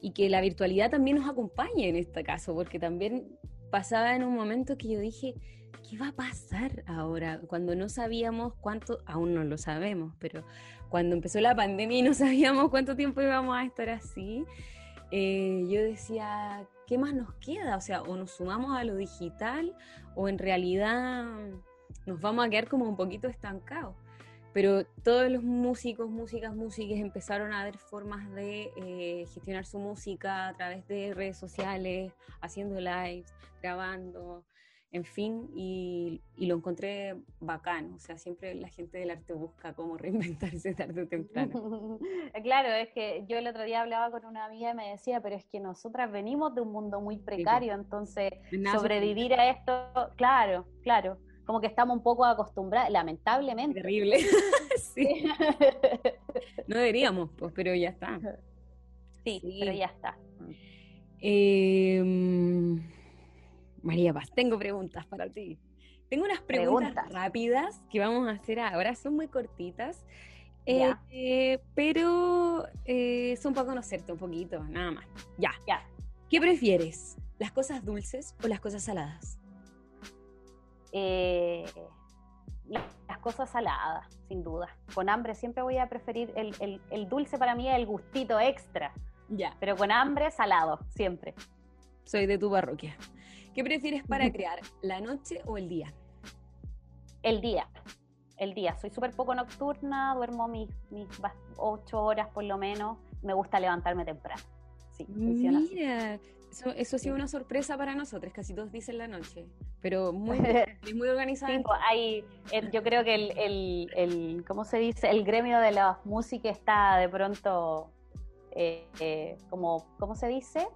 y que la virtualidad también nos acompañe en este caso, porque también pasaba en un momento que yo dije, ¿qué va a pasar ahora? Cuando no sabíamos cuánto, aún no lo sabemos, pero cuando empezó la pandemia no sabíamos cuánto tiempo íbamos a estar así, eh, yo decía, ¿qué más nos queda? O sea, o nos sumamos a lo digital o en realidad nos vamos a quedar como un poquito estancados. Pero todos los músicos, músicas, músicas empezaron a ver formas de eh, gestionar su música a través de redes sociales, haciendo lives, grabando, en fin, y, lo encontré bacán. O sea, siempre la gente del arte busca cómo reinventarse tarde o temprano. claro, es que yo el otro día hablaba con una amiga y me decía, pero es que nosotras venimos de un mundo muy precario, entonces sobrevivir a esto, claro, claro, como que estamos un poco acostumbrados, lamentablemente. Terrible. sí. no deberíamos, pues, pero ya está. Sí, pero ya está. Eh, María Paz, tengo preguntas para ti. Tengo unas preguntas, rápidas que vamos a hacer ahora, son muy cortitas, eh, pero eh, son para conocerte un poquito, nada más. Ya. ya. ¿Qué prefieres? ¿Las cosas dulces o las cosas saladas? Eh, las cosas saladas, sin duda. Con hambre siempre voy a preferir el, el dulce para mí es el gustito extra. Ya. Pero con hambre, salado, siempre. Soy de tu parroquia. ¿Qué prefieres para crear, la noche o el día? El día, el día. Soy súper poco nocturna, duermo mis, mis ocho horas por lo menos. Me gusta levantarme temprano. Sí, funciona Mira, Eso, eso, ha sido una sorpresa para nosotros, casi todos dicen la noche, pero muy, muy organizado. Sí, pues, yo creo que el, el, el, ¿cómo se dice? El gremio de la música está de pronto, eh, eh, como, ¿cómo se dice?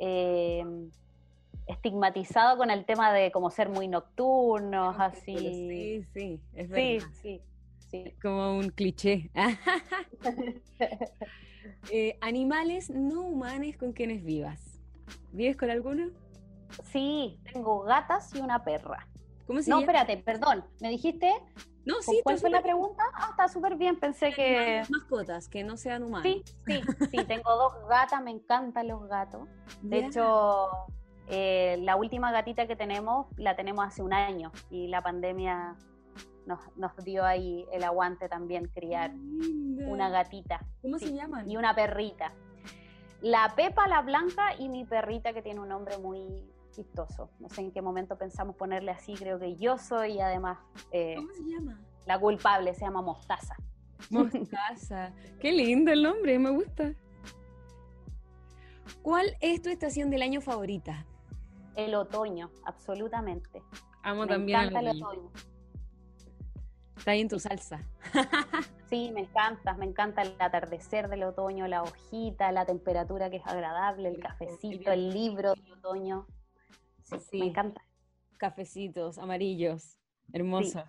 Eh, estigmatizado con el tema de como ser muy nocturnos, así. Sí, sí, es verdad. Sí, sí, Como un cliché. Eh, animales no humanos con quienes vivas. ¿Vives con alguno? Sí, tengo gatas y una perra. ¿Cómo se no, espérate, perdón. ¿Me dijiste? No, sí. ¿Cuál fue la pregunta? Ah, está súper bien. Pensé que. Mascotas, que no sean humanos. Sí, sí, sí. tengo dos gatas, me encantan los gatos. De hecho, eh, la última gatita que tenemos la tenemos hace un año y la pandemia nos, nos dio ahí el aguante también criar una gatita. ¿Cómo se llaman? Y una perrita. La Pepa, la Blanca y mi perrita que tiene un nombre muy chistoso. No sé en qué momento pensamos ponerle así, creo que yo soy además... Eh, ¿Cómo se llama? la culpable, se llama Mostaza. Mostaza. Qué lindo el nombre, me gusta. ¿Cuál es tu estación del año favorita? El otoño, absolutamente. Amo también el otoño. Está ahí en tu salsa. sí, me encanta, me encanta el atardecer del otoño, la hojita, la temperatura que es agradable, el cafecito, el libro del otoño. Sí, me encanta. Cafecitos amarillos, hermosos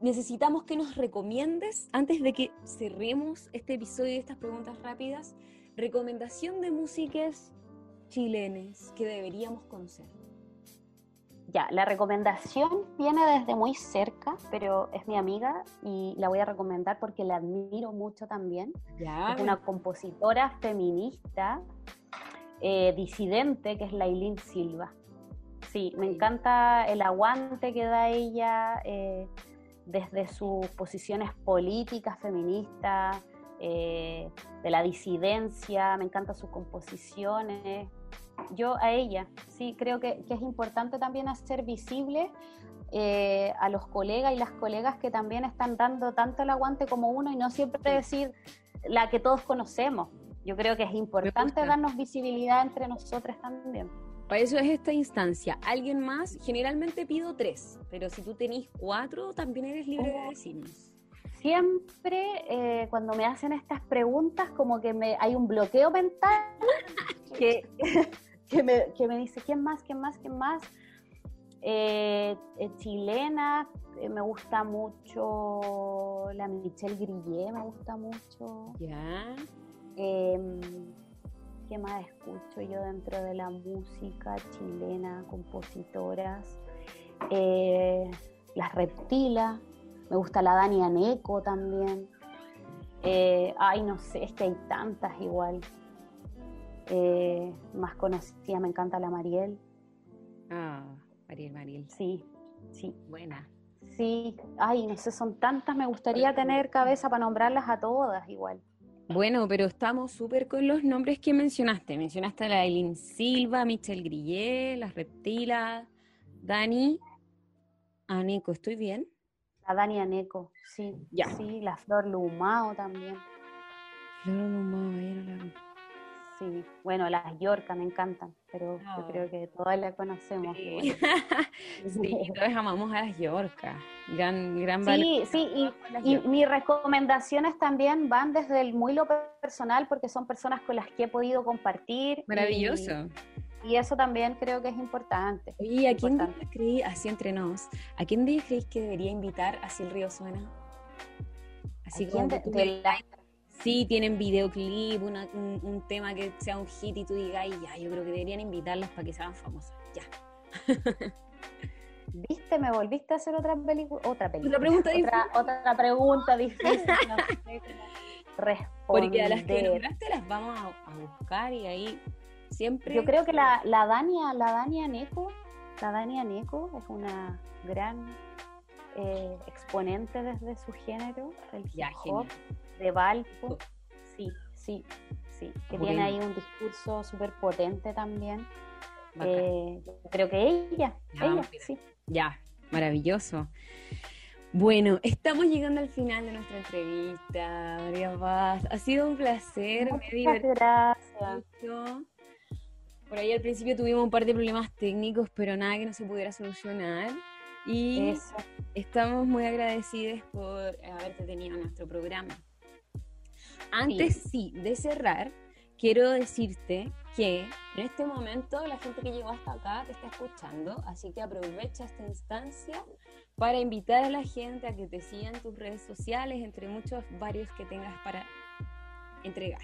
necesitamos que nos recomiendes, antes de que cerremos este episodio de estas preguntas rápidas, recomendación de músicas chilenes que deberíamos conocer. Ya, la recomendación viene desde muy cerca, pero es mi amiga y la voy a recomendar porque la admiro mucho también. Es una compositora feminista, eh, disidente, que es Lailín Silva. Sí, me encanta el aguante que da ella. Eh, desde sus posiciones políticas, feministas, eh, de la disidencia, me encantan sus composiciones. Yo a ella, sí, creo que, es importante también hacer visible eh, a los colegas y las colegas que también están dando tanto el aguante como uno y no siempre decir la que todos conocemos. Yo creo que es importante darnos visibilidad entre nosotros también. Para eso es esta instancia. Alguien más, generalmente pido tres, pero si tú tenés cuatro, también eres libre de decirnos. Siempre eh, cuando me hacen estas preguntas, como que me hay un bloqueo mental que, que, me, dice, ¿quién más? ¿Quién más? ¿Quién más? Eh, eh, chilena, me gusta mucho la Michelle Grillet, me gusta mucho. Ya. Em, ¿Qué más escucho yo dentro de la música chilena? Compositoras. Eh, las Reptilas. Me gusta la Dani Aneco también. Eh, ay, no sé, es que hay tantas igual. Eh, más conocida, me encanta la Mariel. Ah, Mariel, Mariel. Sí, sí. Buena. Sí, ay, no sé, son tantas, me gustaría tener cabeza para nombrarlas a todas igual. Bueno, pero estamos súper con los nombres que mencionaste. Mencionaste a la Eileen Silva, Michelle Grillet, las Reptilas, Dani, Aneco, ¿estoy bien? La Dani Aneco, sí. Ya. Sí, la Flor Lumao también. Flor Lumao, era Sí, bueno, las Yorca me encantan, pero yo ah. creo que todas las conocemos. Sí, sí todos amamos a las Yorca. Gran, gran Sí, sí, y, mis recomendaciones también van desde el muy lo personal, porque son personas con las que he podido compartir. Maravilloso. Y, eso también creo que es importante. ¿Y ¿a quién creí, así entre nos, a quién creéis que debería invitar así el río suena? Así como de, de la sí tienen videoclip, un, tema que sea un hit y tú digas, ya, yo creo que deberían invitarlas para que sean famosas, ya. ¿Viste? Me volviste a hacer otra película. Otra película. Otra pregunta difícil. Otra, pregunta difícil. Porque a las que nombraste las vamos a, buscar y ahí siempre. Yo creo que la, la Dania, la Dania Neko, la Dania Neko es una gran eh, exponente desde su género, el hip hop de Valpo. Sí, sí, sí. Que tiene ahí un discurso súper potente también. Eh, creo que ella, ella, sí. Ya, maravilloso. Bueno, estamos llegando al final de nuestra entrevista, María Paz. Ha sido un placer, Muchas gracias. Por ahí al principio tuvimos un par de problemas técnicos, pero nada que no se pudiera solucionar. Y estamos muy agradecidos por haberte tenido en nuestro programa. Antes sí. de cerrar, quiero decirte que en este momento la gente que llegó hasta acá te está escuchando, así que aprovecha esta instancia para invitar a la gente a que te sigan tus redes sociales, entre muchos varios que tengas para entregar.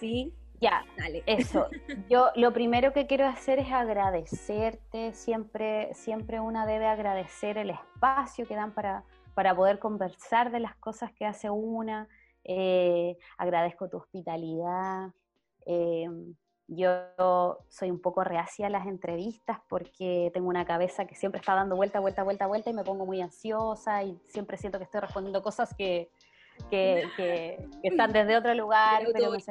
¿Sí? Ya, dale. Eso. Yo lo primero que quiero hacer es agradecerte. Siempre, siempre una debe agradecer el espacio que dan para, para poder conversar de las cosas que hace una. Eh, agradezco tu hospitalidad. Eh, yo soy un poco reacia a las entrevistas porque tengo una cabeza que siempre está dando vuelta, vuelta, vuelta, vuelta y me pongo muy ansiosa y siempre siento que estoy respondiendo cosas que, que, que, están desde otro lugar. El pero el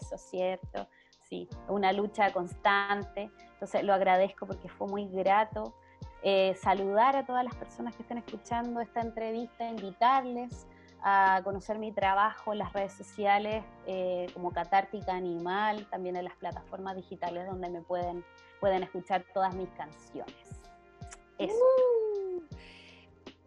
Eso, cierto. Sí, una lucha constante. Entonces lo agradezco porque fue muy grato eh, saludar a todas las personas que estén escuchando esta entrevista, invitarles a conocer mi trabajo en las redes sociales eh, como Catártica Animal, también en las plataformas digitales donde me pueden, pueden escuchar todas mis canciones. Eso.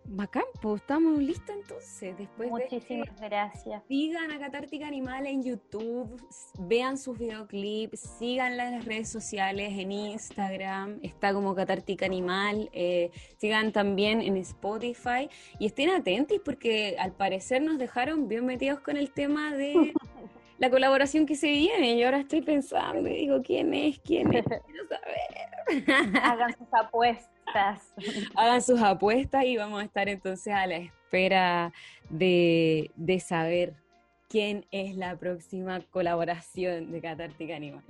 Macampo, estamos listos entonces. Después Muchísimas gracias. Sigan a Catártica Animal en YouTube, vean sus videoclips, síganla en las redes sociales, en Instagram, está como Catártica Animal, eh, sigan también en Spotify y estén atentos porque al parecer nos dejaron bien metidos con el tema de la colaboración que se viene. Y ahora estoy pensando y digo, ¿quién es? ¿Quién es? Quiero saber. Hagan sus apuestas. Hagan sus apuestas y vamos a estar entonces a la espera de, saber quién es la próxima colaboración de Catártica Animal.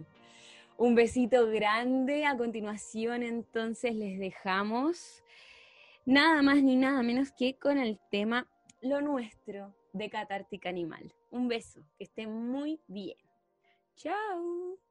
Un besito grande. A continuación, entonces, les dejamos nada más ni nada menos que con el tema Lo Nuestro de Catártica Animal. Un beso, que estén muy bien. Chao.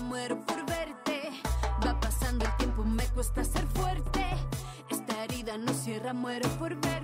Muero por verte. Va pasando el tiempo, me cuesta ser fuerte. Esta herida no cierra, muero por verte.